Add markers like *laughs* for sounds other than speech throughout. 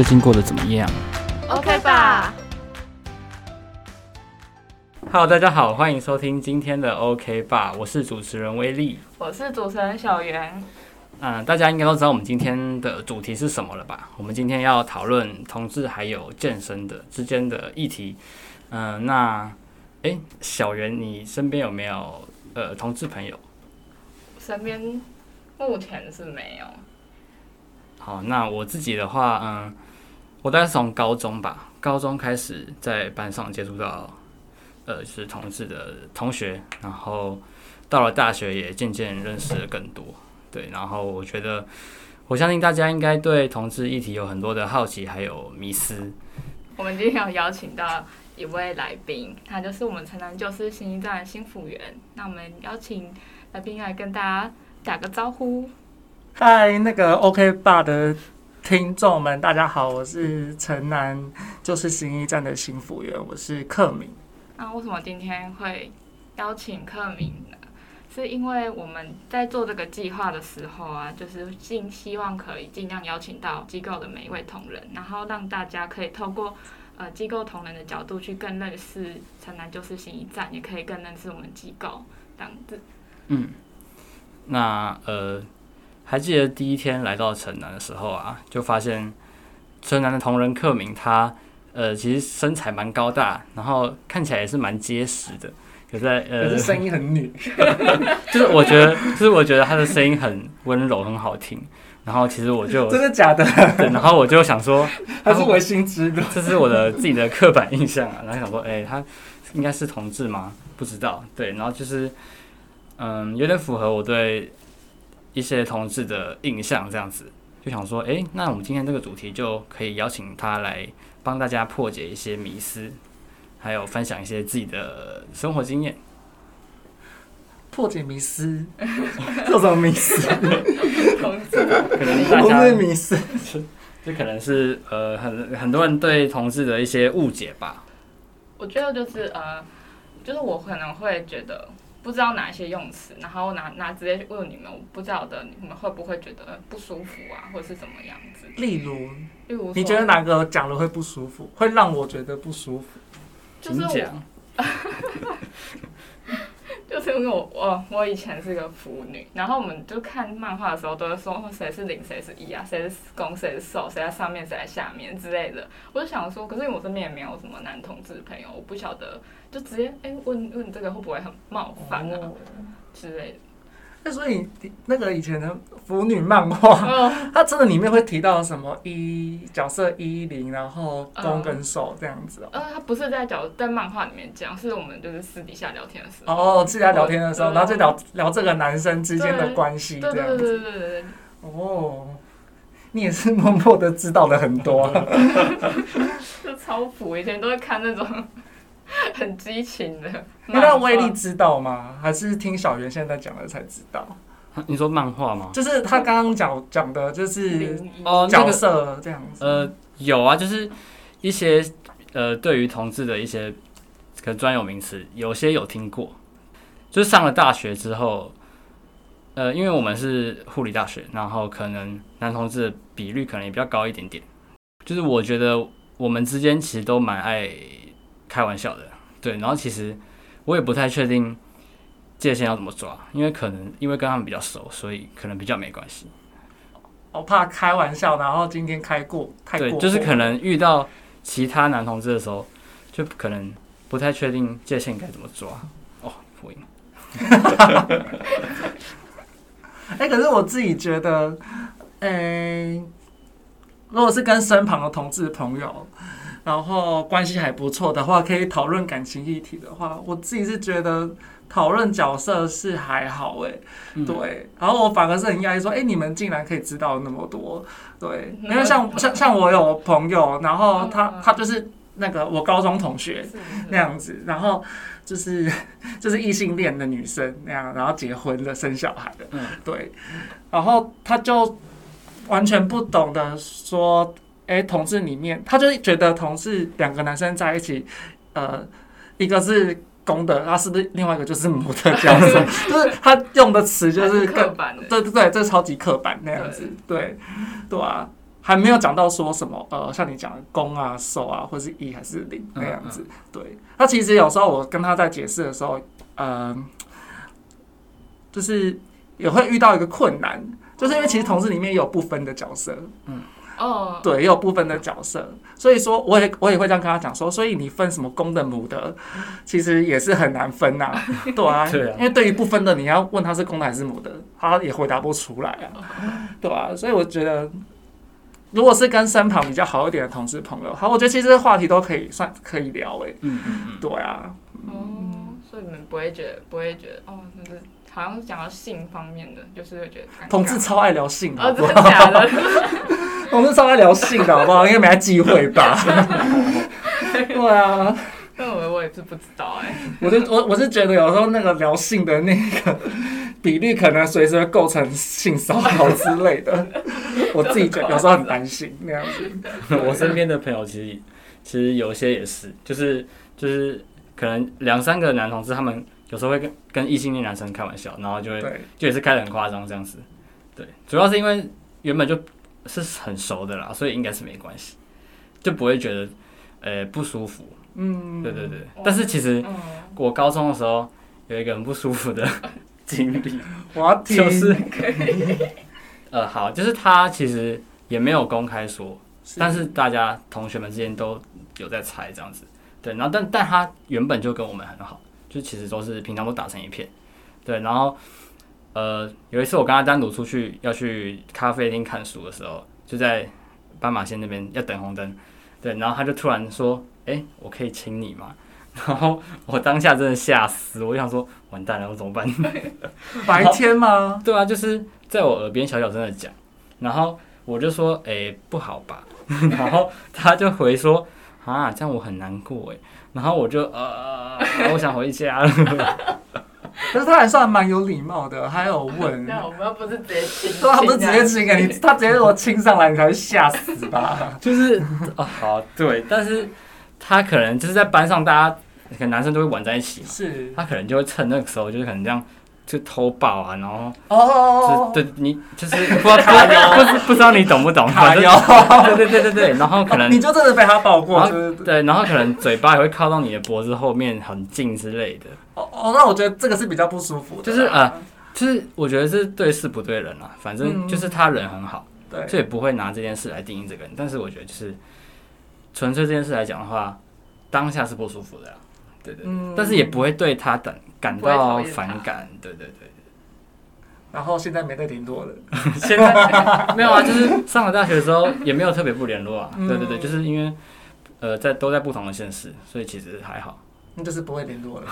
最近过得怎么样？OK 吧。Hello，大家好，欢迎收听今天的 OK 吧，我是主持人威力，我是主持人小袁。嗯，大家应该都知道我们今天的主题是什么了吧？我们今天要讨论同志还有健身的之间的议题。嗯，那，哎，小袁，你身边有没有呃同志朋友？身边目前是没有。好，那我自己的话，嗯，我大概是从高中吧，高中开始在班上接触到，呃，是同志的同学，然后到了大学也渐渐认识了更多。对，然后我觉得，我相信大家应该对同志议题有很多的好奇，还有迷思。我们今天有邀请到一位来宾，他就是我们城南旧市新一站的新辅员。那我们邀请来宾来跟大家打个招呼。嗨，那个 OK 爸的听众们，大家好，我是城南就是新一站的新辅员，我是克敏。那为什么今天会邀请克敏呢？是因为我们在做这个计划的时候啊，就是尽希望可以尽量邀请到机构的每一位同仁，然后让大家可以透过呃机构同仁的角度去更认识城南就是新一站，也可以更认识我们机构这样子。嗯，那呃，还记得第一天来到城南的时候啊，就发现城南的同仁克明他呃其实身材蛮高大，然后看起来也是蛮结实的。可在呃，可是声音很女，*laughs* 就是我觉得，就是我觉得他的声音很温柔，很好听。然后其实我就 *laughs* 真的假的？对，然后我就想说，他是唯心之论，*laughs* 这是我的自己的刻板印象啊。然后想说，哎、欸，他应该是同志吗？不知道。对，然后就是嗯，有点符合我对一些同志的印象，这样子就想说，哎、欸，那我们今天这个主题就可以邀请他来帮大家破解一些迷思。还有分享一些自己的生活经验，破解迷思，*laughs* 做什么迷思？同志，可能大家迷思，这可能是呃很很多人对同志的一些误解吧。我觉得就是呃，就是我可能会觉得不知道哪一些用词，然后拿拿直接问你们，我不知道的，你们会不会觉得不舒服啊，或者是怎么样子？例如，例如，你觉得哪个讲了会不舒服，会让我觉得不舒服？就是我，*laughs* 就是因为我我我以前是个腐女，然后我们就看漫画的时候都会说谁是零谁是一啊，谁是攻谁是受，谁在上面谁在下面之类的。我就想说，可是因为我身边也没有什么男同志朋友，我不晓得，就直接哎、欸、问问这个会不会很冒犯啊、哦、之类的。那所以那个以前的腐女漫画，它真的里面会提到什么一角色一零，然后攻跟受这样子哦。呃，它不是在角在漫画里面讲，是我们就是私底下聊天的时候。哦，私底下聊天的时候，然后就聊聊这个男生之间的关系这样子。对对对对对对。哦，你也是默默的知道了很多，*laughs* 就超腐，以前都会看那种。*laughs* 很激情的，那威力知道吗？还是听小圆现在讲的才知道？你说漫画吗？就是他刚刚讲讲的，就是哦角色这样子。呃，有啊，就是一些呃，对于同志的一些可能专有名词，有些有听过。就是上了大学之后，呃，因为我们是护理大学，然后可能男同志的比率可能也比较高一点点。就是我觉得我们之间其实都蛮爱。开玩笑的，对，然后其实我也不太确定界限要怎么抓，因为可能因为跟他们比较熟，所以可能比较没关系。我怕开玩笑，然后今天开过太过，对，就是可能遇到其他男同志的时候，就可能不太确定界限该怎么抓。哦，福音。*laughs* 哎、欸，可是我自己觉得，哎、欸，如果是跟身旁的同志朋友。然后关系还不错的话，可以讨论感情议题的话，我自己是觉得讨论角色是还好哎，嗯、对。然后我反而是很讶异说，哎，你们竟然可以知道那么多，对。因为像 *laughs* 像像我有朋友，然后他他就是那个我高中同学那样子，然后就是就是异性恋的女生那样，然后结婚了生小孩的，嗯，对。然后他就完全不懂得说。哎、欸，同志里面，他就觉得同志两个男生在一起，呃，一个是公的，他是不是另外一个就是母的角色？*laughs* 就是他用的词就是刻板的，对对对，这超级刻板那样子，对对，啊。还没有讲到说什么呃，像你讲的攻啊、受啊，或是一还是零那样子。嗯嗯对，那其实有时候我跟他在解释的时候，呃，就是也会遇到一个困难，就是因为其实同志里面有不分的角色，嗯。哦，对，也有部分的角色，所以说我也我也会这样跟他讲说，所以你分什么公的母的，其实也是很难分呐、啊，*laughs* 对啊，对啊，因为对于不分的，你要问他是公的还是母的，他也回答不出来啊，对啊，所以我觉得，如果是跟身旁比较好一点的同事朋友，好，我觉得其实这个话题都可以算可以聊诶、欸，嗯嗯嗯，对啊，哦，所以你们不会觉得不会觉得哦，就是好像讲到性方面的，就是会觉得同志超爱聊性的，哦，真的假的？*laughs* 我们超爱聊性的好不好？应该没他机会吧？*laughs* 对啊，那我我也是不知道哎、欸。我就我我是觉得有时候那个聊性的那个比例，可能随时会构成性骚扰之类的。*laughs* 我自己觉得有时候很担心那样子。我身边的朋友其实其实有些也是，就是就是可能两三个男同志，他们有时候会跟跟异性恋男生开玩笑，然后就会就也是开的很夸张这样子。对，主要是因为原本就。是很熟的啦，所以应该是没关系，就不会觉得呃、欸、不舒服。嗯，对对对。但是其实我高中的时候有一个很不舒服的经历，*laughs* 我是 *laughs* 呃好，就是他其实也没有公开说，是但是大家同学们之间都有在猜这样子。对，然后但但他原本就跟我们很好，就其实都是平常都打成一片。对，然后。呃，有一次我跟他单独出去要去咖啡厅看书的时候，就在斑马线那边要等红灯，对，然后他就突然说：“哎、欸，我可以亲你吗？” *laughs* 然后我当下真的吓死，我就想说：“完蛋了，我怎么办？” *laughs* 白天吗？*laughs* 对啊，就是在我耳边小小声的讲，然后我就说：“哎、欸，不好吧？”然后他就回说：“啊，这样我很难过哎。”然后我就呃，我想回家了。*laughs* 可是他还算蛮有礼貌的，还有问。*laughs* 那我们又不是直接亲，对，他不是直接亲给你，他直接我亲上来，你才会吓死吧？*laughs* 就是啊，好对，但是他可能就是在班上，大家可能男生都会玩在一起嘛，是，他可能就会趁那个时候，就是可能这样。就偷抱啊，然后哦，对，你就是 *laughs* 不知道他不不知道你懂不懂？反正 *laughs* 对对对对对，然后可能你就真的被他抱过，对，然后可能嘴巴也会靠到你的脖子后面很近之类的。哦哦，那我觉得这个是比较不舒服的，就是啊，就是我觉得是对事不对人啊，反正就是他人很好，对，所以不会拿这件事来定义这个人。但是我觉得就是纯粹这件事来讲的话，当下是不舒服的。对对，但是也不会对他感感到反感，对对对。*laughs* 然后现在没再联络了，*laughs* 现在没有啊，就是上了大学的时候也没有特别不联络啊。对对对，就是因为呃在都在不同的县市，所以其实还好。那就是不会联络了。*laughs*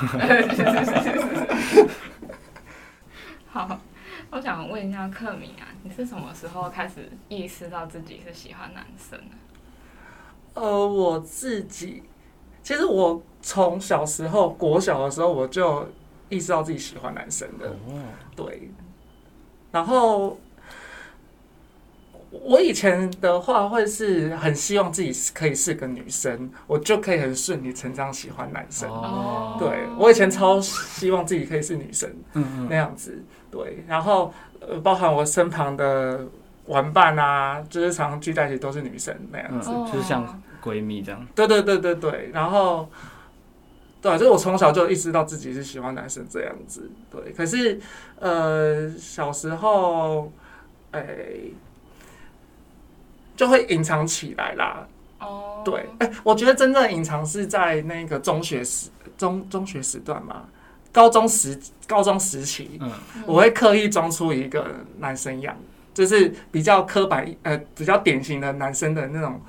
好，我想问一下克敏啊，你是什么时候开始意识到自己是喜欢男生的？呃，我自己。其实我从小时候，国小的时候，我就意识到自己喜欢男生的。对。然后我以前的话，会是很希望自己可以是个女生，我就可以很顺理成章喜欢男生。哦对，我以前超希望自己可以是女生，那样子。对。然后呃包含我身旁的玩伴啊，就是常常聚在一起都是女生那样子，就是像。闺蜜这样，对对对对对，然后，对，就是我从小就意识到自己是喜欢男生这样子，对。可是，呃，小时候，哎、欸，就会隐藏起来啦。哦，对，哎、欸，我觉得真正隐藏是在那个中学时中中学时段嘛，高中时高中时期，嗯，我会刻意装出一个男生样，就是比较刻板，呃，比较典型的男生的那种。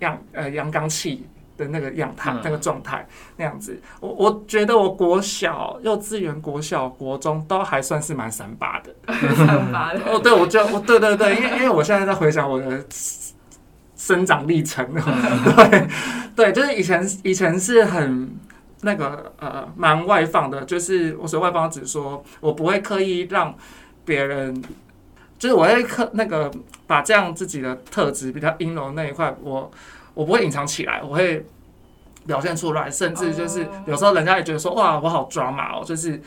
样呃阳刚气的那个样态，嗯、那个状态那样子，我我觉得我国小、幼稚园、国小、国中都还算是蛮三八的，三八的。哦，对，我就我对对对，因为因为我现在在回想我的生长历程，*laughs* 对对，就是以前以前是很那个呃蛮外放的，就是我说外放，只说我不会刻意让别人。就是我会刻那个把这样自己的特质比较阴柔那一块，我我不会隐藏起来，我会表现出来，甚至就是有时候人家也觉得说哇，我好 drama 哦，就是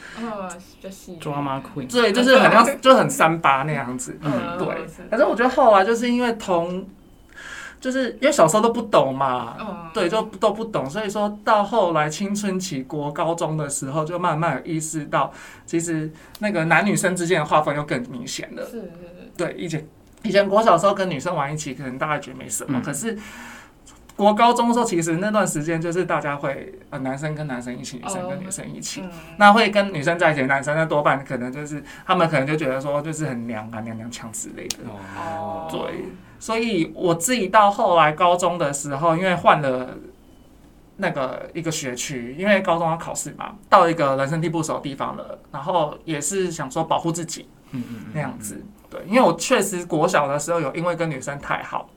抓马 queen，对，就是很像就很三八那样子，嗯，对。反正我觉得后来就是因为同就是因为小时候都不懂嘛，嗯，对，就都不懂，所以说到后来青春期国高中的时候，就慢慢有意识到，其实那个男女生之间的划分又更明显了。是是是，对，以前以前国小时候跟女生玩一起，可能大家觉得没什么，嗯、可是国高中的时候，其实那段时间就是大家会呃男生跟男生一起，女生跟女生一起，嗯、那会跟女生在一起的男生，那多半可能就是他们可能就觉得说就是很娘啊娘娘腔之类的。哦，对。所以我自己到后来高中的时候，因为换了那个一个学区，因为高中要考试嘛，到一个人生地不熟的地方了，然后也是想说保护自己，嗯嗯那样子。对，因为我确实国小的时候有因为跟女生太好，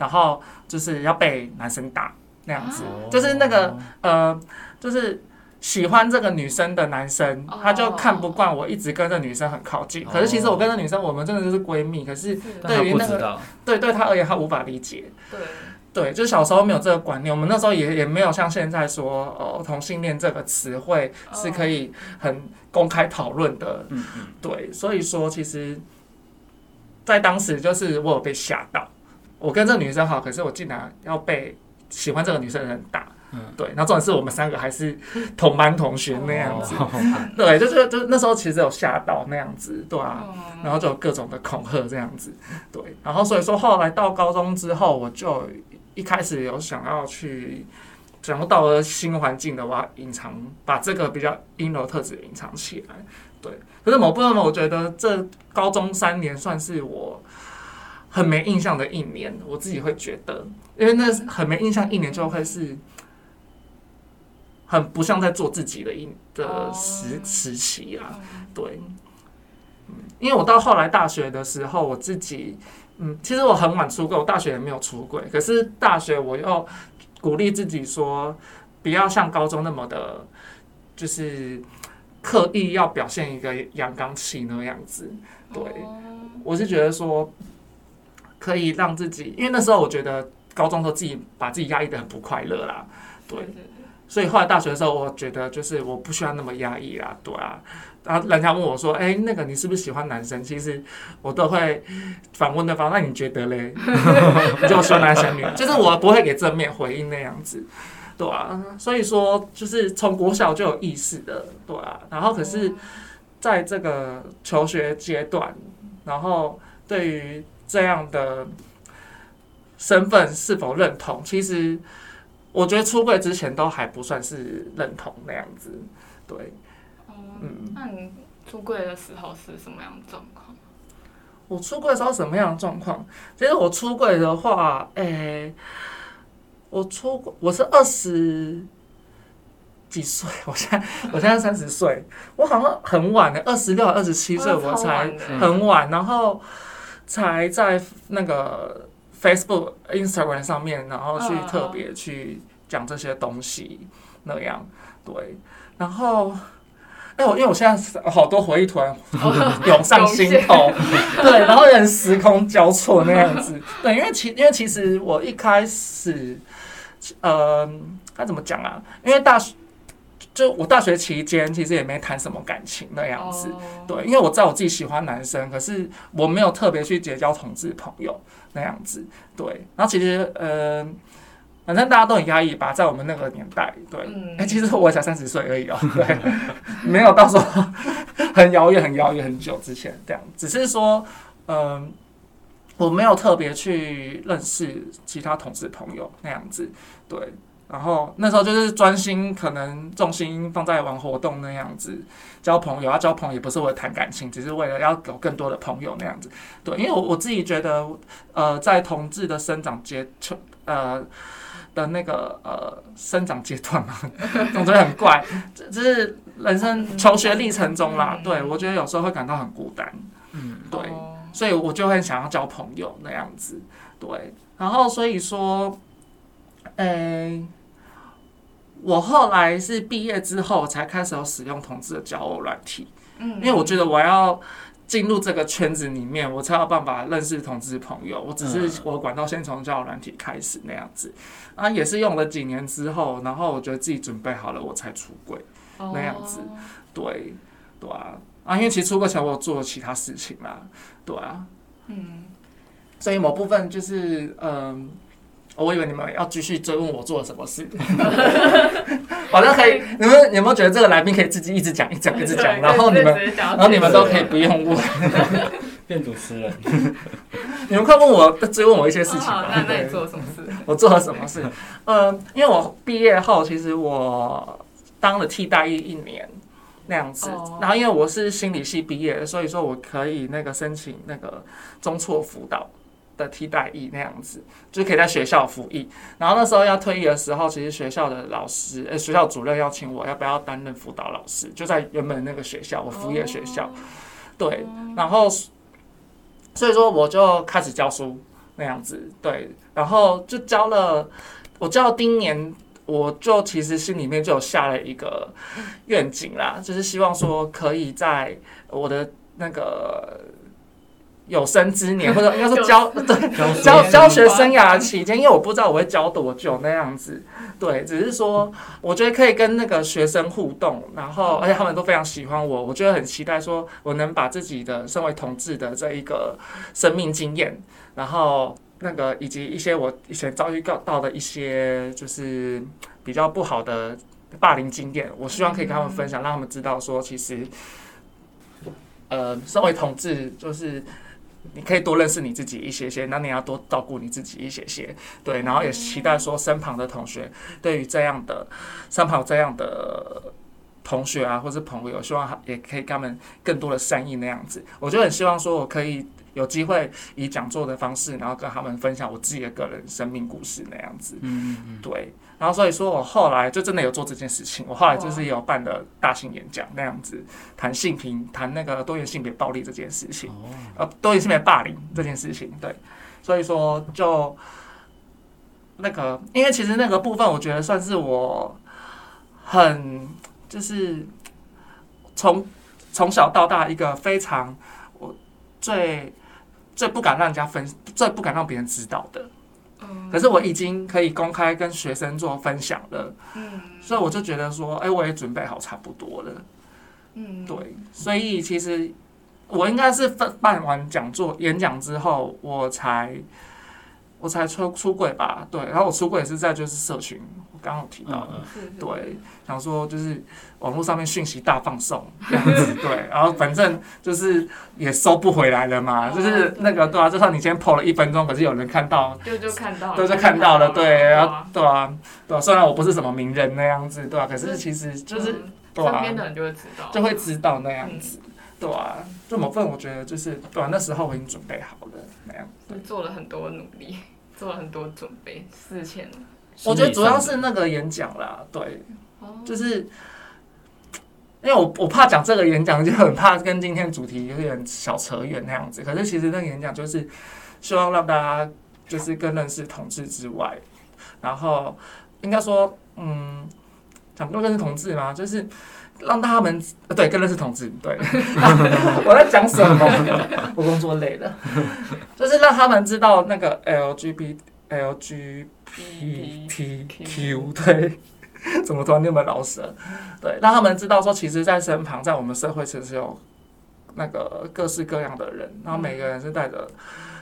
然后就是要被男生打那样子，就是那个呃，就是。喜欢这个女生的男生，他就看不惯我一直跟这女生很靠近。可是其实我跟这女生，我们真的就是闺蜜。可是对于那个，对对他而言，他无法理解。对对，就小时候没有这个观念，我们那时候也也没有像现在说呃，同性恋这个词汇是可以很公开讨论的。嗯嗯。对，所以说其实，在当时就是我有被吓到，我跟这个女生好，可是我竟然要被喜欢这个女生的人打。嗯，对，然后重点是我们三个还是同班同学那样子，哦、对，就是就那时候其实有吓到那样子，对啊，然后就有各种的恐吓这样子，对，然后所以说后来到高中之后，我就一开始有想要去，想要到了新环境的话，隐藏把这个比较阴柔特质隐藏起来，对，可是某部分我觉得这高中三年算是我很没印象的一年，我自己会觉得，因为那很没印象一年就会是。很不像在做自己的一的时时期啊，对，嗯，因为我到后来大学的时候，我自己，嗯，其实我很晚出柜，我大学也没有出柜，可是大学我又鼓励自己说，不要像高中那么的，就是刻意要表现一个阳刚气那样子，对，我是觉得说可以让自己，因为那时候我觉得高中时候自己把自己压抑的很不快乐啦，对。所以后来大学的时候，我觉得就是我不需要那么压抑啦，对啊。然后人家问我说：“哎，那个你是不是喜欢男生？”其实我都会反问对方：“那你觉得嘞？*laughs* 你就喜欢男生女？”就是我不会给正面回应那样子，对啊。所以说，就是从国小就有意识的，对啊。然后可是在这个求学阶段，然后对于这样的身份是否认同，其实。我觉得出柜之前都还不算是认同那样子，对。嗯，那你出柜的时候是什么样的状况？我出柜的时候什么样的状况？其实我出柜的话，诶、欸，我出我是二十几岁，*laughs* 我现在我现在三十岁，我好像很晚的，二十六、二十七岁我才很晚，然后才在那个。Facebook、Instagram 上面，然后去特别去讲这些东西，那样对。然后，哎，我因为我现在好多回忆突然 *laughs* 涌上心头，*laughs* 对，然后有点时空交错那样子。对，因为其因为其实我一开始，呃，该怎么讲啊？因为大学。就我大学期间，其实也没谈什么感情那样子，对，因为我知道我自己喜欢男生，可是我没有特别去结交同志朋友那样子，对。然后其实，呃，反正大家都很压抑吧，在我们那个年代，对。哎，其实我才三十岁而已哦，对，没有到时候很遥远、很遥远、很久之前这样，只是说，嗯，我没有特别去认识其他同志朋友那样子，对。然后那时候就是专心，可能重心放在玩活动那样子，交朋友。啊交朋友也不是为了谈感情，只是为了要有更多的朋友那样子。对，因为我我自己觉得，呃，在同志的生长阶呃的那个呃生长阶段嘛，*laughs* 总觉得很怪，这是人生求学历程中啦。对，我觉得有时候会感到很孤单。嗯，对，所以我就会想要交朋友那样子。对，然后所以说，诶。我后来是毕业之后才开始有使用同志的交友软体，嗯，因为我觉得我要进入这个圈子里面，我才有办法认识同志朋友。我只是我管道先从交友软体开始那样子，啊，也是用了几年之后，然后我觉得自己准备好了，我才出柜那样子。对，对啊，啊，因为其实出柜前我有做了其他事情啦，对啊，嗯，所以某部分就是嗯。我以为你们要继续追问我做了什么事，*laughs* 好像可以。你们有没有觉得这个来宾可以自己一直讲、一直讲、一直讲，然后你们，然后你们都可以不用问，*laughs* 变主持人。*laughs* 你们快问我，追问我一些事情吧。那那你做了什么事？我做了什么事？呃，因为我毕业后，其实我当了替代役一年那样子。然后因为我是心理系毕业的，所以说我可以那个申请那个中辍辅导。的替代役那样子，就可以在学校服役。然后那时候要退役的时候，其实学校的老师，呃，学校主任邀请我要不要担任辅导老师，就在原本那个学校，我服役的学校。对，然后所以说我就开始教书那样子，对，然后就教了，我教了第一年，我就其实心里面就有下了一个愿景啦，就是希望说可以在我的那个。有生之年，*laughs* 或者应该说教对教教学生涯期间，因为我不知道我会教多久那样子，对，只是说 *laughs* 我觉得可以跟那个学生互动，然后而且他们都非常喜欢我，我觉得很期待说我能把自己的身为同志的这一个生命经验，然后那个以及一些我以前遭遇到的一些就是比较不好的霸凌经验，我希望可以跟他们分享，让他们知道说其实，呃，身为同志就是。你可以多认识你自己一些些，那你要多照顾你自己一些些，对，然后也期待说身旁的同学对于这样的身旁这样的同学啊，或是朋友，希望也可以他们更多的善意那样子。我就很希望说我可以有机会以讲座的方式，然后跟他们分享我自己的个人生命故事那样子。嗯嗯，对。然后所以说我后来就真的有做这件事情，我后来就是有办的大型演讲那样子，谈性平，谈那个多元性别暴力这件事情，呃，多元性别霸凌这件事情，对，所以说就那个，因为其实那个部分，我觉得算是我很就是从从小到大一个非常我最最不敢让人家分，最不敢让别人知道的。可是我已经可以公开跟学生做分享了，嗯，所以我就觉得说，哎，我也准备好差不多了，嗯，对，所以其实我应该是办办完讲座演讲之后，我才我才出出柜吧，对，然后我出柜也是在就是社群。我刚好提到的，对，想说就是网络上面讯息大放送这样子，*laughs* 对，然后反正就是也收不回来了嘛，就是那个对。啊，就算你今天 po 了一分钟，可是有人看到，就就看到，对，就看到了，对，然后对啊，对啊，虽然我不是什么名人那样子，对啊，可是其实就是对啊，身边的人就会知道，就会知道那样子，对啊，这某份我觉得就是对啊，那时候我已经准备好了那样，对，做了很多努力，做了很多准备，事前。我觉得主要是那个演讲啦，对，就是因为我我怕讲这个演讲，就很怕跟今天主题有点小扯远那样子。可是其实那个演讲就是希望让大家就是更认识同志之外，然后应该说，嗯，讲更认识同志嘛，就是让他们对更认识同志。对，*laughs* 我在讲什么？*laughs* 我工作累了，*laughs* 就是让他们知道那个 LGBT LGBT。P T Q 对，怎么突然那么老实？对，让他们知道说，其实，在身旁，在我们社会，其实有那个各式各样的人，然后每个人是带着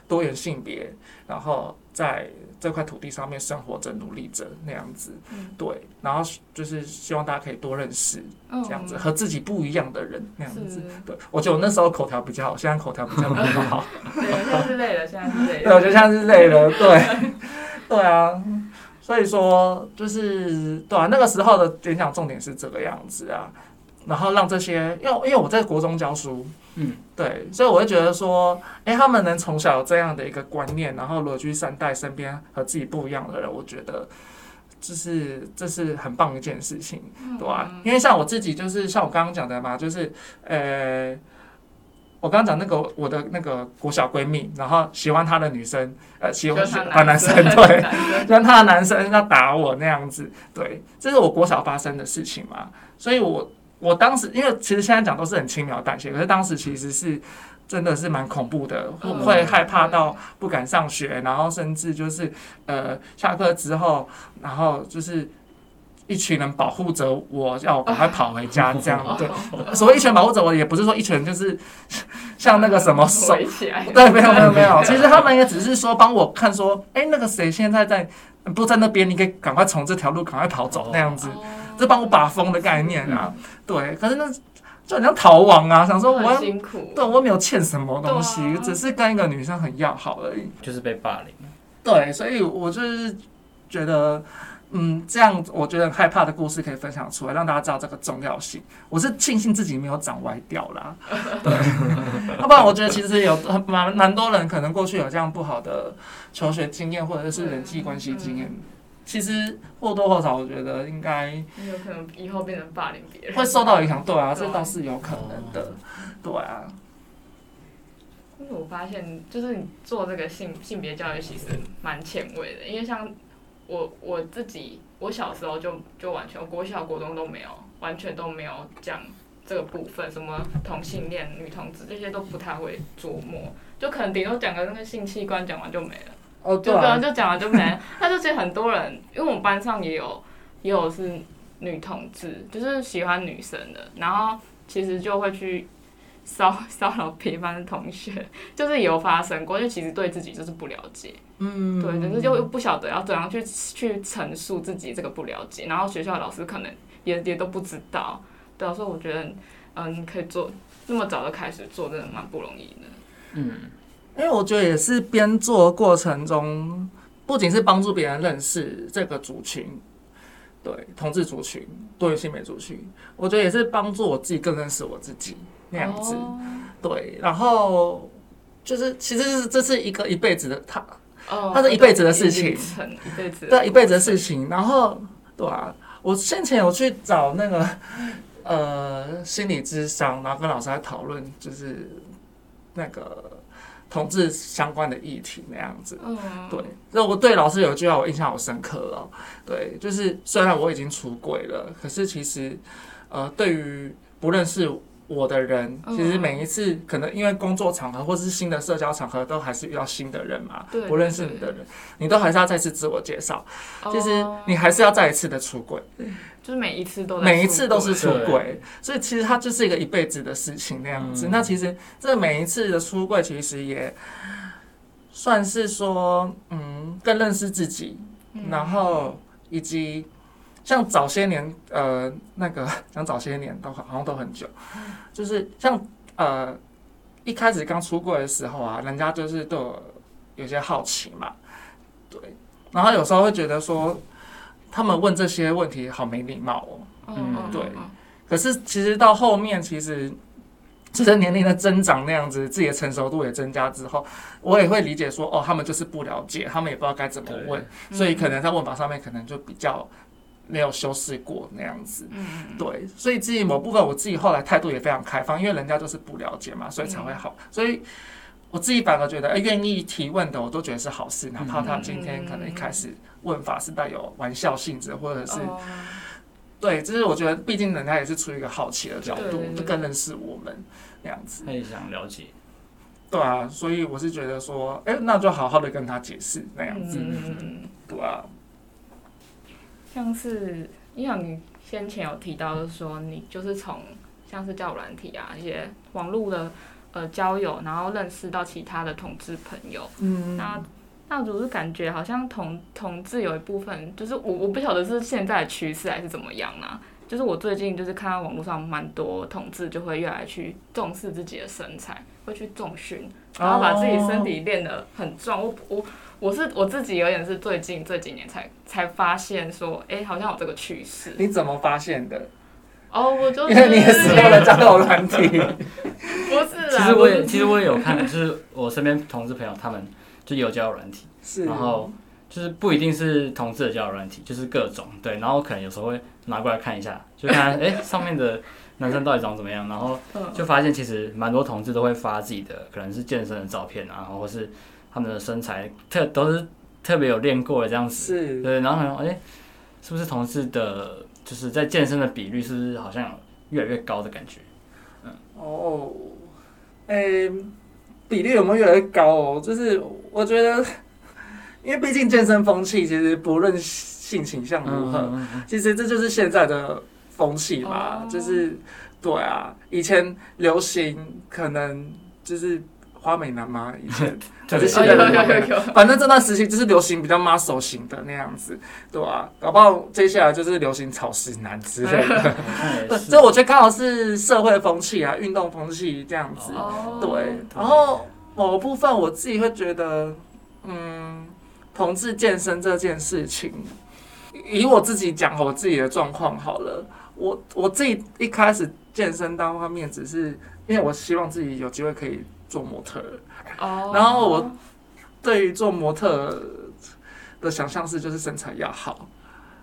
多元性别，然后在这块土地上面生活着、努力着那样子。对，然后就是希望大家可以多认识这样子和自己不一样的人那样子。对，我觉得我那时候口条比较好，现在口条比较不好。*laughs* 对，现在是累了，现在是累了。对，我觉得现在是累了。对。对啊，所以说就是对啊，那个时候的演讲重点是这个样子啊，然后让这些，因为因为我在国中教书，嗯，对，所以我会觉得说，哎，他们能从小有这样的一个观念，然后如何去善待身边和自己不一样的人，我觉得这是这是很棒的一件事情，对啊，因为像我自己就是像我刚刚讲的嘛，就是呃。我刚刚讲那个我的那个国小闺蜜，然后喜欢她的女生，呃，喜欢喜欢男生，对，喜欢她的男生要打我那样子，对，这是我国小发生的事情嘛。所以我我当时因为其实现在讲都是很轻描淡写，可是当时其实是真的是蛮恐怖的，会害怕到不敢上学，然后甚至就是呃下课之后，然后就是一群人保护着我，要我赶快跑回家这样。对，所谓一群人保护着我，也不是说一群人就是 *laughs* 像那个什么手，*laughs* 对，没有没有没有，其实他们也只是说帮我看说，哎，那个谁现在在不在那边，你可以赶快从这条路赶快跑走那样子，就帮我把风的概念啊。对，可是那就很像逃亡啊，想说我辛苦，对我没有欠什么东西，只是跟一个女生很要好而已，就是被霸凌。对，所以我就是觉得。嗯，这样我觉得很害怕的故事可以分享出来，让大家知道这个重要性。我是庆幸自己没有长歪掉啦，*laughs* 对，要不然我觉得其实有蛮蛮多人可能过去有这样不好的求学经验或者是人际关系经验，其实或多或少我觉得应该有可能以后变成霸凌别人，会受到影响。对啊，这倒是有可能的，对啊。因为我发现，就是你做这个性性别教育其实蛮前卫的，因为像。我我自己，我小时候就就完全，国小国中都没有，完全都没有讲这个部分，什么同性恋、女同志这些都不太会琢磨，就可能顶多讲个那个性器官，讲完就没了。哦，对啊。就讲了就没了。*laughs* 那就其实很多人，因为我们班上也有也有是女同志，就是喜欢女生的，然后其实就会去。骚骚扰别班的同学，就是有发生过，就其实对自己就是不了解，嗯，对，但是就又不晓得要怎样去去陈述自己这个不了解，然后学校老师可能也也都不知道，对，所以我觉得，嗯，可以做那么早就开始做，真的蛮不容易的，嗯，因为我觉得也是边做的过程中，不仅是帮助别人认识这个族群，对，同志族群、多元性别族群，我觉得也是帮助我自己更认识我自己。那样子，对，然后就是，其实是这是一个一辈子的他，他是一辈子的事情，一辈子，对，一辈子的事情。然后，对啊，我先前有去找那个呃心理咨商，然后跟老师来讨论，就是那个同志相关的议题那样子。嗯，对，所以我对老师有一句话我印象好深刻哦。对，就是虽然我已经出轨了，可是其实呃，对于不认识。我的人其实每一次可能因为工作场合或是新的社交场合，都还是遇到新的人嘛，不认识你的人，你都还是要再次自我介绍。其实你还是要再一次的出轨，就是每一次都每一次都是出轨，所以其实它就是一个一辈子的事情那样子。那其实这每一次的出柜，其实也算是说，嗯，更认识自己，然后以及。像早些年，呃，那个 *laughs* 像早些年都好像都很久，就是像呃一开始刚出柜的时候啊，人家就是对我有些好奇嘛，对，然后有时候会觉得说他们问这些问题好没礼貌哦，嗯，对。可是其实到后面，其实随着年龄的增长，那样子自己的成熟度也增加之后，我也会理解说，哦，他们就是不了解，他们也不知道该怎么问，所以可能在问法上面可能就比较。没有修饰过那样子，嗯，对，所以自己某部分我自己后来态度也非常开放，因为人家就是不了解嘛，所以才会好。所以我自己反而觉得，哎，愿意提问的，我都觉得是好事。哪怕他今天可能一开始问法是带有玩笑性质，或者是，对，就是我觉得，毕竟人家也是出于一个好奇的角度，就更认识我们那样子。他也想了解，对啊，所以我是觉得说，哎，那就好好的跟他解释那样子，嗯对啊。像是，因为你先前有提到，就是说你就是从像是交友软体啊，一些网络的呃交友，然后认识到其他的同志朋友。嗯。那那我是感觉好像同同志有一部分，就是我我不晓得是现在的趋势还是怎么样啊。就是我最近就是看到网络上蛮多同志就会越来去重视自己的身材，会去重训，然后把自己身体练得很壮。我我。我是我自己有点是最近这几年才才发现说，哎、欸，好像有这个趋势。你怎么发现的？哦，我就因为你也使用了交友软体。*laughs* 不是啊，其实我也其实我也有看，就是我身边同事朋友他们就有交友软体，是，然后就是不一定是同志的交友软体，就是各种对，然后可能有时候会拿过来看一下，就看哎、欸、上面的男生到底长怎么样，然后就发现其实蛮多同志都会发自己的可能是健身的照片啊，然后或是。他们的身材特都是特别有练过的这样子，是对，然后好像哎，是不是同事的，就是在健身的比率是不是好像越来越高的感觉？嗯，哦，哎、欸，比例有没有越来越高哦？就是我觉得，因为毕竟健身风气其实不论性倾向如何。嗯嗯嗯其实这就是现在的风气嘛，哦就是对啊，以前流行可能就是花美男吗，以前 *laughs* 就是现在的花美男，反正这段时期就是流行比较 muscle 型的那样子，对啊，搞不好接下来就是流行草食男之类的。*laughs* 嗯这我觉得刚好是社会风气啊，运动风气这样子。哦。对，然后某部分我自己会觉得，嗯，同志健身这件事情，以我自己讲我自己的状况好了，我我自己一开始健身单方面只是因为我希望自己有机会可以做模特 *laughs* 然后我对于做模特的想象是就是身材要好，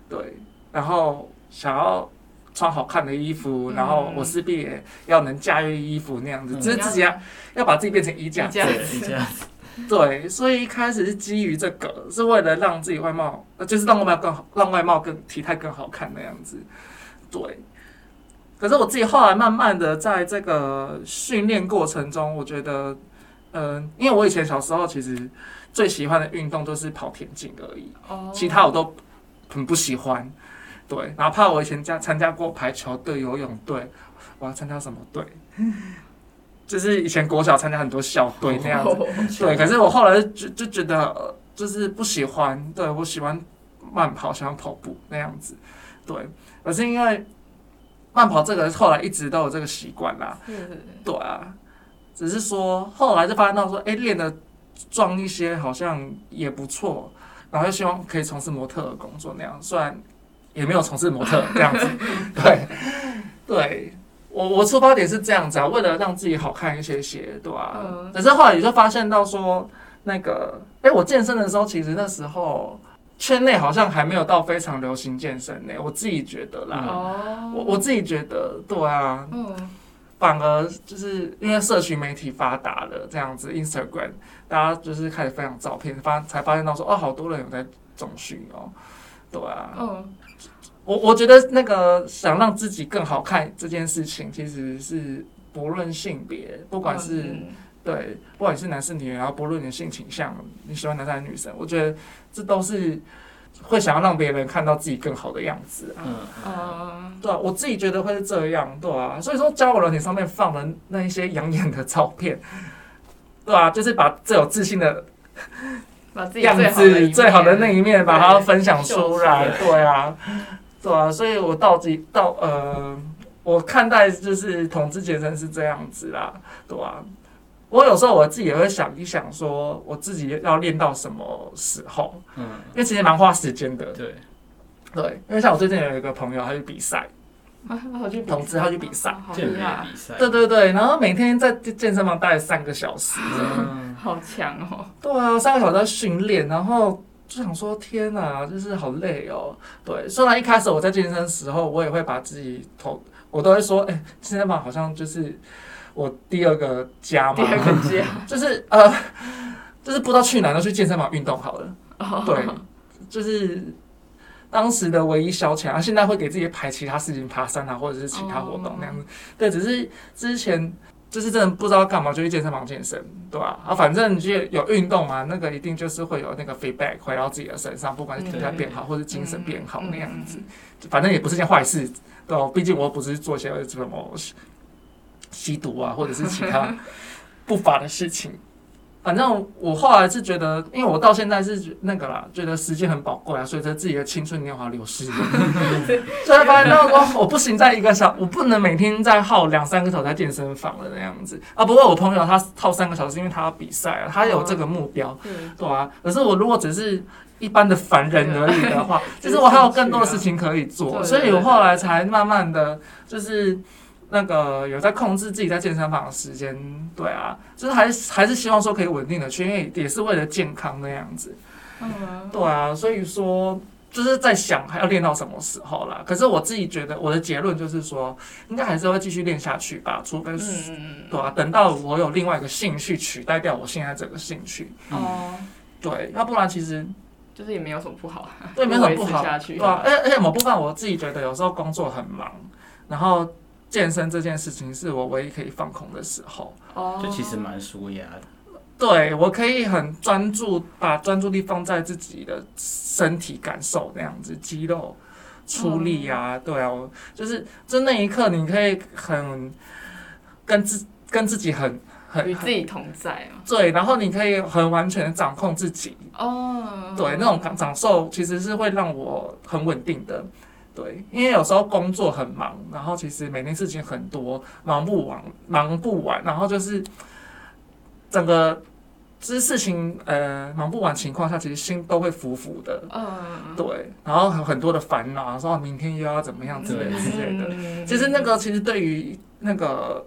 对，然后想要穿好看的衣服，然后我势必也要能驾驭衣服那样子，嗯就是自己要要把自己变成衣架子衣架。对，你这样子，*laughs* 对，所以一开始是基于这个，是为了让自己外貌，呃就是让外貌更好，让外貌更体态更好看那样子。对。可是我自己后来慢慢的在这个训练过程中，我觉得，嗯、因为我以前小时候其实最喜欢的运动就是跑田径而已，哦其他我都很不喜欢。对，哪怕我以前加参加过排球队、游泳队，我要参加什么队？*laughs* 就是以前国小参加很多校队那样子。对，可是我后来就就觉得、呃就是不喜欢，对我喜欢慢跑，喜欢跑步那样子，对，可是因为慢跑这个后来一直都有这个习惯啦，是对啊，只是说后来就发现到说，哎、练的壮一些好像也不错，然后就希望可以从事模特的工作那样，虽然也没有从事模特这样子，*laughs* 对，对。我我出发点是这样子啊，为了让自己好看一些些，对吧、嗯。可是后来也就发现到说，那个，哎、我健身的时候，其实那时候圈内好像还没有到非常流行健身呢，我自己觉得啦，哦，我我自己觉得，对啊，嗯。反而就是因为社群媒体发达了，这样子，Instagram，大家就是开始分享照片，发才发现到说，哦，好多人有在中训哦，对啊，嗯。我我觉得那个想让自己更好看这件事情，其实是不论性别，不管是、嗯对，不管是男是女，然后不论你的性倾向，你喜欢男生还是女生，我觉得这都是会想要让别人看到自己更好的样子啊。嗯，嗯。对啊，我自己觉得会是这样，对啊，所以说交友软件上面放的那一些养眼的照片，对啊，就是把最有自信的把自己样子、最好的那一面把它分享出来，对啊，对啊，所以我到底到呃，我看待就是统治阶层是这样子啦，对啊。我有时候我自己也会想一想，说我自己要练到什么时候，嗯，因为其实蛮花时间的，对，对，因为像我最近有一个朋友，他去比赛，啊好去比同志他去比赛。好健美厉害，比赛，对对对，然后每天在健身房待三个小时，嗯，*laughs* 好强哦，对啊，三个小时在训练，然后就想说天哪，就是好累哦。对，虽然一开始我在健身的时候，我也会把自己投，我都会说，哎、健身房好像就是我第二个家嘛，第二个家，*laughs* 就是呃，就是不知道去哪都去健身房运动好了。哦对，就是当时的唯一消遣啊，现在会给自己排其他事情，爬山啊，或者是其他活动那样子。对，只是之前就是真的不知道干嘛，就去健身房健身，对吧、啊？反正就有运动嘛，那个一定就是会有那个 feedback 回到自己的身上，不管是体态变好，或是精神变好那样子。反正也不是件坏事，对吧、毕竟我不是做些什么吸毒啊，或者是其他不法的事情。反正我后来是觉得，因为我到现在是那个啦，觉得时间很宝贵啊，随着自己的青春年华流逝，*laughs* 所以发现到说我不行，在一个小，我不能每天在耗两三个小时在健身房了那样子啊。不过我朋友他耗三个小时，因为他要比赛啊，他有这个目标，对啊。可是我如果只是一般的凡人而已的话，其实我还有更多的事情可以做，所以我后来才慢慢的就是。那个有在控制自己在健身房的时间，对啊，就是还是还是希望说可以稳定的去，因为也是为了健康那样子，嗯，对啊，所以说就是在想还要练到什么时候啦。可是我自己觉得我的结论就是说，应该还是会继续练下去吧，除非嗯对啊，等到我有另外一个兴趣取代掉我现在这个兴趣，哦，对，要不然其实就是也没有什么不好，对没有什么不好，下去。对啊，而且而且某部分我自己觉得有时候工作很忙，然后。健身这件事情是我唯一可以放空的时候，哦，就其实蛮舒压的。对我可以很专注，把专注力放在自己的身体感受那样子，肌肉出力啊，对啊，就是就那一刻，你可以很跟自跟自己很很与自己同在啊。对，然后你可以很完全的掌控自己。哦。对，那种感感受其实是会让我很稳定的。对，因为有时候工作很忙，然后其实每天事情很多，忙不完，忙不完，然后就是。整个这事情，呃，忙不完情况下，其实心都会浮浮的。嗯，对。然后有很多的烦恼，说明天又要怎么样之类之类的。其实那个，其实对于那个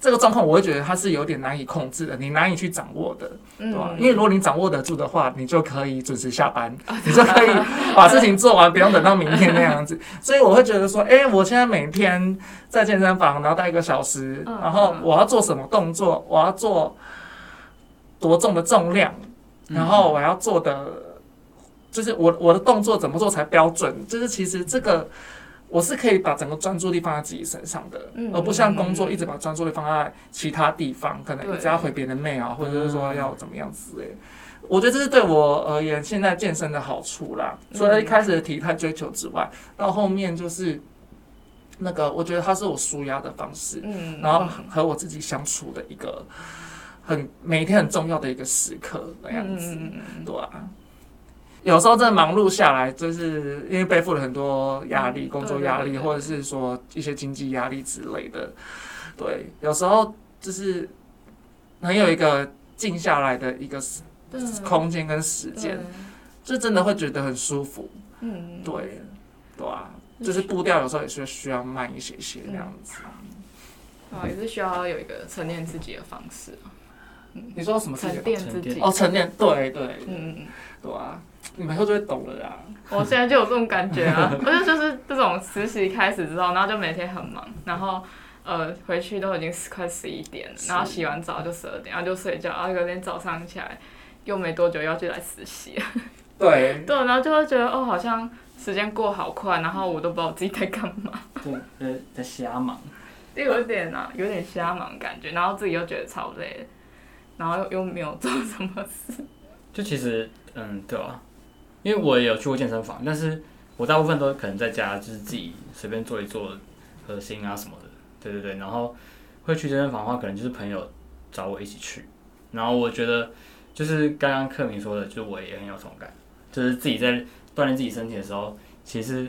这个状况，我会觉得它是有点难以控制的，你难以去掌握的，对吧？因为如果你掌握得住的话，你就可以准时下班，你就可以 *laughs* 把事情做完，不用等到明天那样子。*laughs* 所以我会觉得说，哎，我现在每天。在健身房，然后待一个小时，然后我要做什么动作？我要做多重的重量，然后我要做的就是我我的动作怎么做才标准？就是其实这个我是可以把整个专注力放在自己身上的，而不像工作一直把专注力放在其他地方，可能一直要回别人的 mail，或者是说要怎么样子。哎，我觉得这是对我而言现在健身的好处啦。除了一开始的体态追求之外，到后面就是。那个，我觉得它是我舒压的方式，嗯，然后和我自己相处的一个很每一天很重要的一个时刻那样子，嗯、对啊。有时候真的忙碌下来，就是因为背负了很多压力，工作压力，或者是说一些经济压力之类的，对，有时候就是能有一个静下来的一个空间跟时间，就真的会觉得很舒服，嗯，对，对啊。就是步调有时候也是需要慢一些些这样子，啊，也是需要有一个沉淀自己的方式。你说什么沉淀自己？哦，沉淀，对对，嗯嗯，对啊，你们以后就会懂了啦。我现在就有这种感觉啊，*laughs* 我就就是这种实习开始之后，然后就每天很忙，然后呃回去都已经快十一点了，然后洗完澡就十二点，然后就睡觉，然后有天早上起来又没多久要去来实习。对 *laughs* 对，然后就会觉得哦，好像。时间过好快，然后我都不知道我自己在干嘛。对，在在瞎忙。就有点啊，有点瞎忙感觉，然后自己又觉得超累，然后又又没有做什么事。就其实，嗯，对啊，因为我也有去过健身房，但是我大部分都可能在家，就是自己随便做一做核心啊什么的。对对对，然后会去健身房的话，可能就是朋友找我一起去。然后我觉得，就是刚刚克明说的，就我也很有同感，就是自己在。锻炼自己身体的时候，其实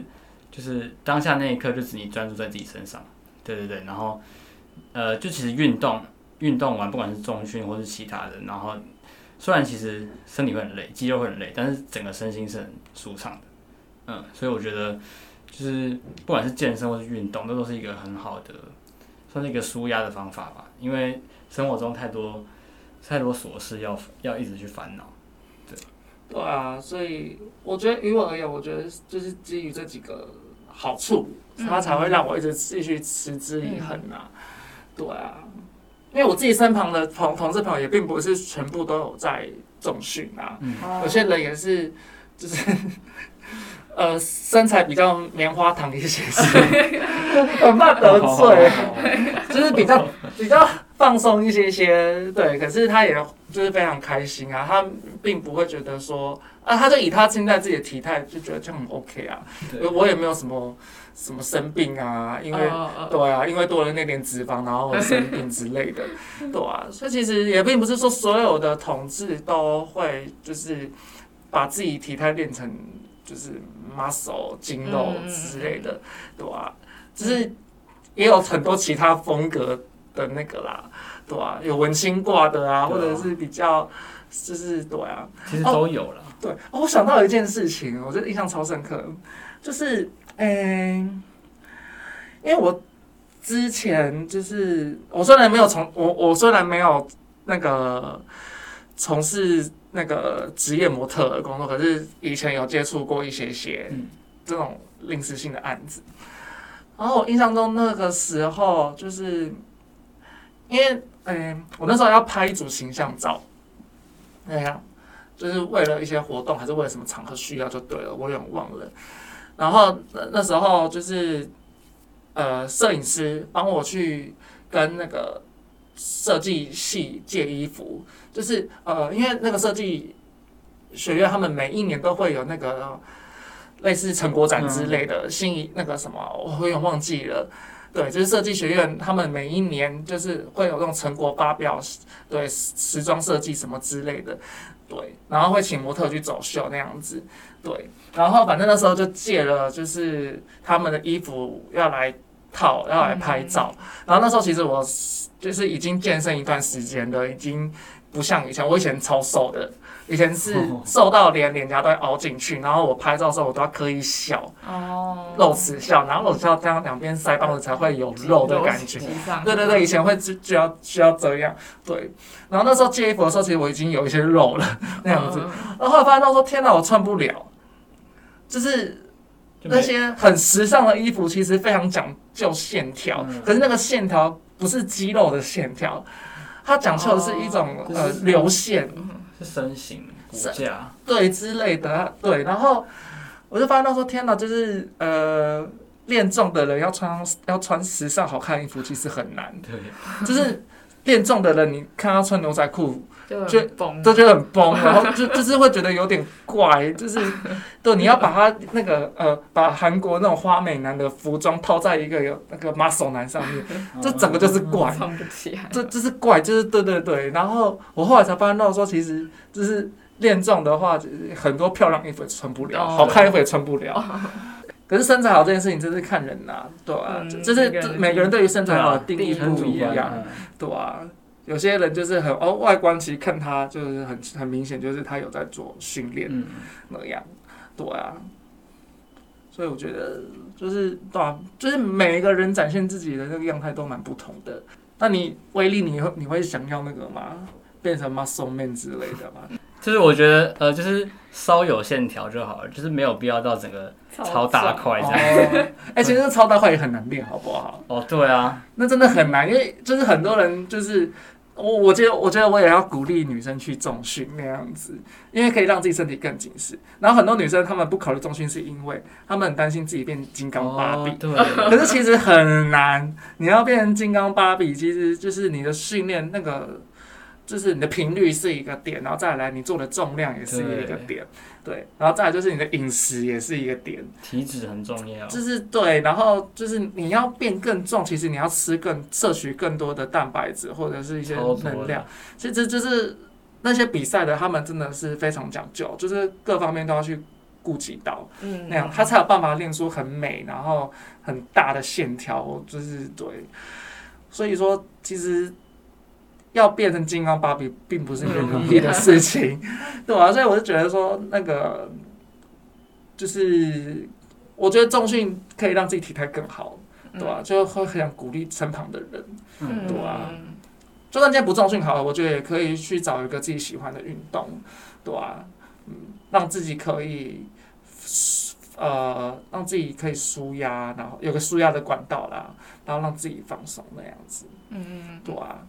就是当下那一刻，就是你专注在自己身上。对对对，然后呃，就其实运动运动完，不管是重训或是其他的，然后虽然其实身体会很累，肌肉会很累，但是整个身心是很舒畅的。嗯，所以我觉得就是不管是健身或是运动，那都是一个很好的，算是一个舒压的方法吧。因为生活中太多太多琐事要要一直去烦恼。对啊，所以我觉得于我而言，我觉得就是基于这几个好处，它才会让我一直继续持之以恒啊。对啊，因为我自己身旁的同同事朋友也并不是全部都有在重训啊，有些人也是就是 *laughs* 呃身材比较棉花糖一些些，*laughs* 很怕得罪，就是比较比较。放松一些些，对，可是他也就是非常开心啊，他并不会觉得说啊，他就以他现在自己的体态就觉得这样很 OK 啊，对。我也没有什么什么生病啊，因为、uh, uh, 对啊，因为多了那点脂肪，然后生病之类的，*laughs* 对啊，所以其实也并不是说所有的同志都会就是把自己体态练成就是 muscle 筋肉之类的，对啊，只是也有很多其他风格。的那个啦，对啊，有文青挂的啊，或者是比较，就是对啊，其实都有了。对，我想到一件事情，我觉得印象超深刻，就是，嗯，因为我之前就是，我虽然没有从我我虽然没有那个从事那个职业模特的工作，可是以前有接触过一些些这种临时性的案子，然后我印象中那个时候就是。因为，嗯，我那时候要拍一组形象照，对呀，就是为了一些活动，还是为了什么场合需要就对了，我有点忘了。然后那那时候就是，呃，摄影师帮我去跟那个设计系借衣服，就是呃，因为那个设计学院他们每一年都会有那个类似成果展之类的，新一那个什么，我有点忘记了。对，就是设计学院，他们每一年就是会有这种成果发表，对，时装设计什么之类的，对，然后会请模特去走秀那样子，对，然后反正那时候就借了，就是他们的衣服要来套，要来拍照，然后那时候其实我就是已经健身一段时间了，已经不像以前，我以前超瘦的。以前是瘦到连脸颊都会凹进去，然后我拍照的时候我都要刻意笑，哦。露齿笑，然后我笑这样两边腮帮子才会有肉的感觉。对对对，以前会就就要需要这样。对，然后那时候借衣服的时候，其实我已经有一些肉了 *laughs* 那样子，然后后来发现到说天哪，我穿不了，就是那些很时尚的衣服其实非常讲究线条，可是那个线条不是肌肉的线条，它讲究的是一种呃流线。身形、骨架，对之类的，对，然后我就发现到说，天哪，就是呃，练重的人要穿要穿时尚好看衣服，其实很难。对，就是练重的人，你看他穿牛仔裤，就就都觉得很崩，然后就就是会觉得有点怪，就是 *laughs* 对，你要把他那个呃，把韩国那种花美男的服装套在一个有那个 muscle 男上面，*laughs* 这整个就是怪，穿不起来，这这是怪，就是对对对。然后我后来才发现到说，其实就是练重的话，很多漂亮衣服也穿不了，好看衣服也穿不了。可是身材好这件事情，真是看人呐，对啊，就是每个人对于身材好的定义不一样，对啊。有些人就是很哦，外观其实看他就是很很明显，就是他有在做训练那样，对啊。所以我觉得就是对啊，就是每一个人展现自己的那个样态都蛮不同的。那你威力，你会你会想要那个吗？变成 muscle man 之类的吗？就是我觉得呃，就是稍有线条就好了，就是没有必要到整个超大块这样。哎、欸，其实超大块也很难练，好不好？哦，对啊，那真的很难，因为就是很多人就是。我我觉得，我觉得我也要鼓励女生去重训那样子，因为可以让自己身体更紧实。然后很多女生她们不考虑重训，是因为她们很担心自己变金刚芭比。对。可是其实很难，你要变成金刚芭比，其实就是你的训练那个。就是你的频率是一个点，然后再来你做的重量也是一个点，对，对，然后再来就是你的饮食也是一个点，体脂很重要，就是对，然后就是你要变更重，其实你要吃更摄取更多的蛋白质或者是一些能量，其实就是那些比赛的他们真的是非常讲究，就是各方面都要去顾及到，嗯，那样他才有办法练出很美，然后很大的线条，就是对，所以说其实。要变成金刚芭比，并不是一件容易的事情，*laughs* 对吧？所以我就觉得说，那个就是我觉得重训可以让自己体态更好，对吧？就会很想鼓励身旁的人，对吧？就算今天不重训好了，我觉得也可以去找一个自己喜欢的运动，对吧？嗯，让自己可以呃，让自己可以舒压，然后有个舒压的管道啦，然后让自己放松那样子，嗯，对啊。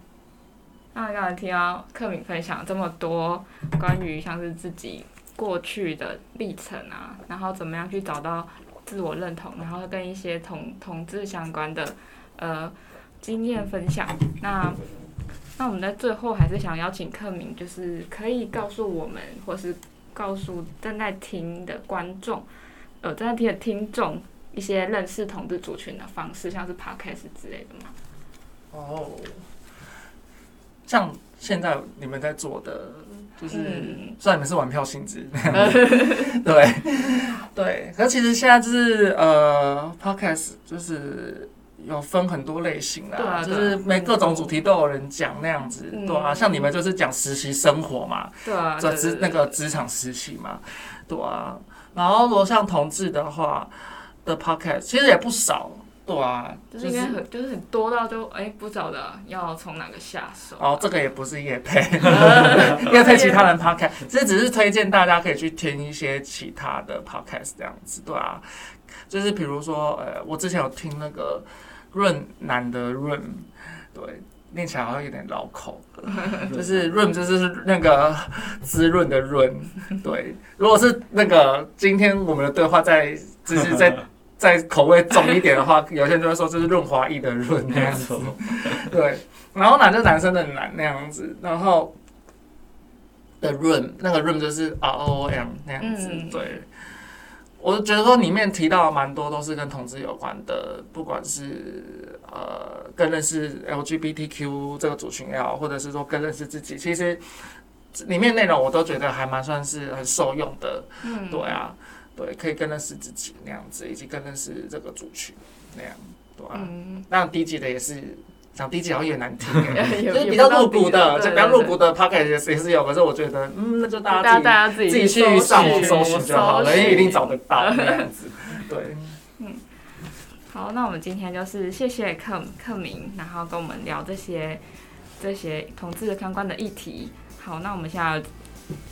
那刚才听到克敏分享这么多关于像是自己过去的历程啊，然后怎么样去找到自我认同，然后跟一些同同志相关的呃经验分享。那那我们在最后还是想邀请克敏，就是可以告诉我们，或是告诉正在听的观众，呃正在听的听众一些认识同志族群的方式，像是 podcast 之类的吗？哦。像现在你们在做的，就是虽然你们是玩票性质，*laughs* 对。对，可是其实现在就是呃，podcast 就是有分很多类型啦，就是每各种主题都有人讲那样子，对啊，像你们就是讲实习生活嘛，对啊，职那个职场实习嘛，对啊，然后如果像同志的话的 podcast 其实也不少。对啊，就是应该很就是很多到就哎不晓得要从哪个下手。哦，这个也不是叶配，*laughs* 叶配其他人 podcast，*laughs* 这只是推荐大家可以去听一些其他的 podcast 这样子，对啊，就是比如说呃，我之前有听那个润男的润，对，念起来好像有点绕口，*laughs* 就是润就是那个滋润的润，对，如果是那个今天我们的对话在就是在。再口味重一点的话，*laughs* 有些人就会说这是润滑液的润那样子。对，然后男就男生的男那样子，然后的润那个润就是 R O M 那样子。嗯、对，我觉得说里面提到蛮多都是跟同志有关的，不管是呃更认识 L G B T Q 这个族群也好，或者是说更认识自己，其实里面内容我都觉得还蛮算是很受用的。嗯，对啊。对，可以更认识自己那样子，以及更认识这个族群那样，对吧、啊？嗯、那低级的也是，讲低级好像也难听，*laughs* 就是比较露骨的，就比较露骨的 podcast 也是有。可是我觉得，嗯，那就大家自己大家自己，自己去上网搜寻就好了，因为一定找得到那样 *laughs* 子。对，嗯，好，那我们今天就是谢谢克克明，然后跟我们聊这些这些同志的相关的议题。好，那我们现在。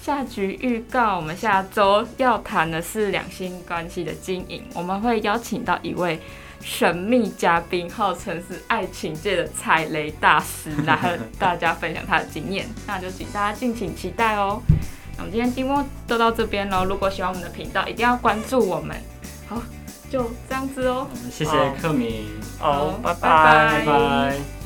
下局预告，我们下周要谈的是两性关系的经营，我们会邀请到一位神秘嘉宾，号称是爱情界的踩雷大师，来和大家分享他的经验。那就请大家敬请期待哦。那我们今天节目就到这边喽。如果喜欢我们的频道，一定要关注我们。好，就这样子哦。谢谢克明。好，拜拜拜拜。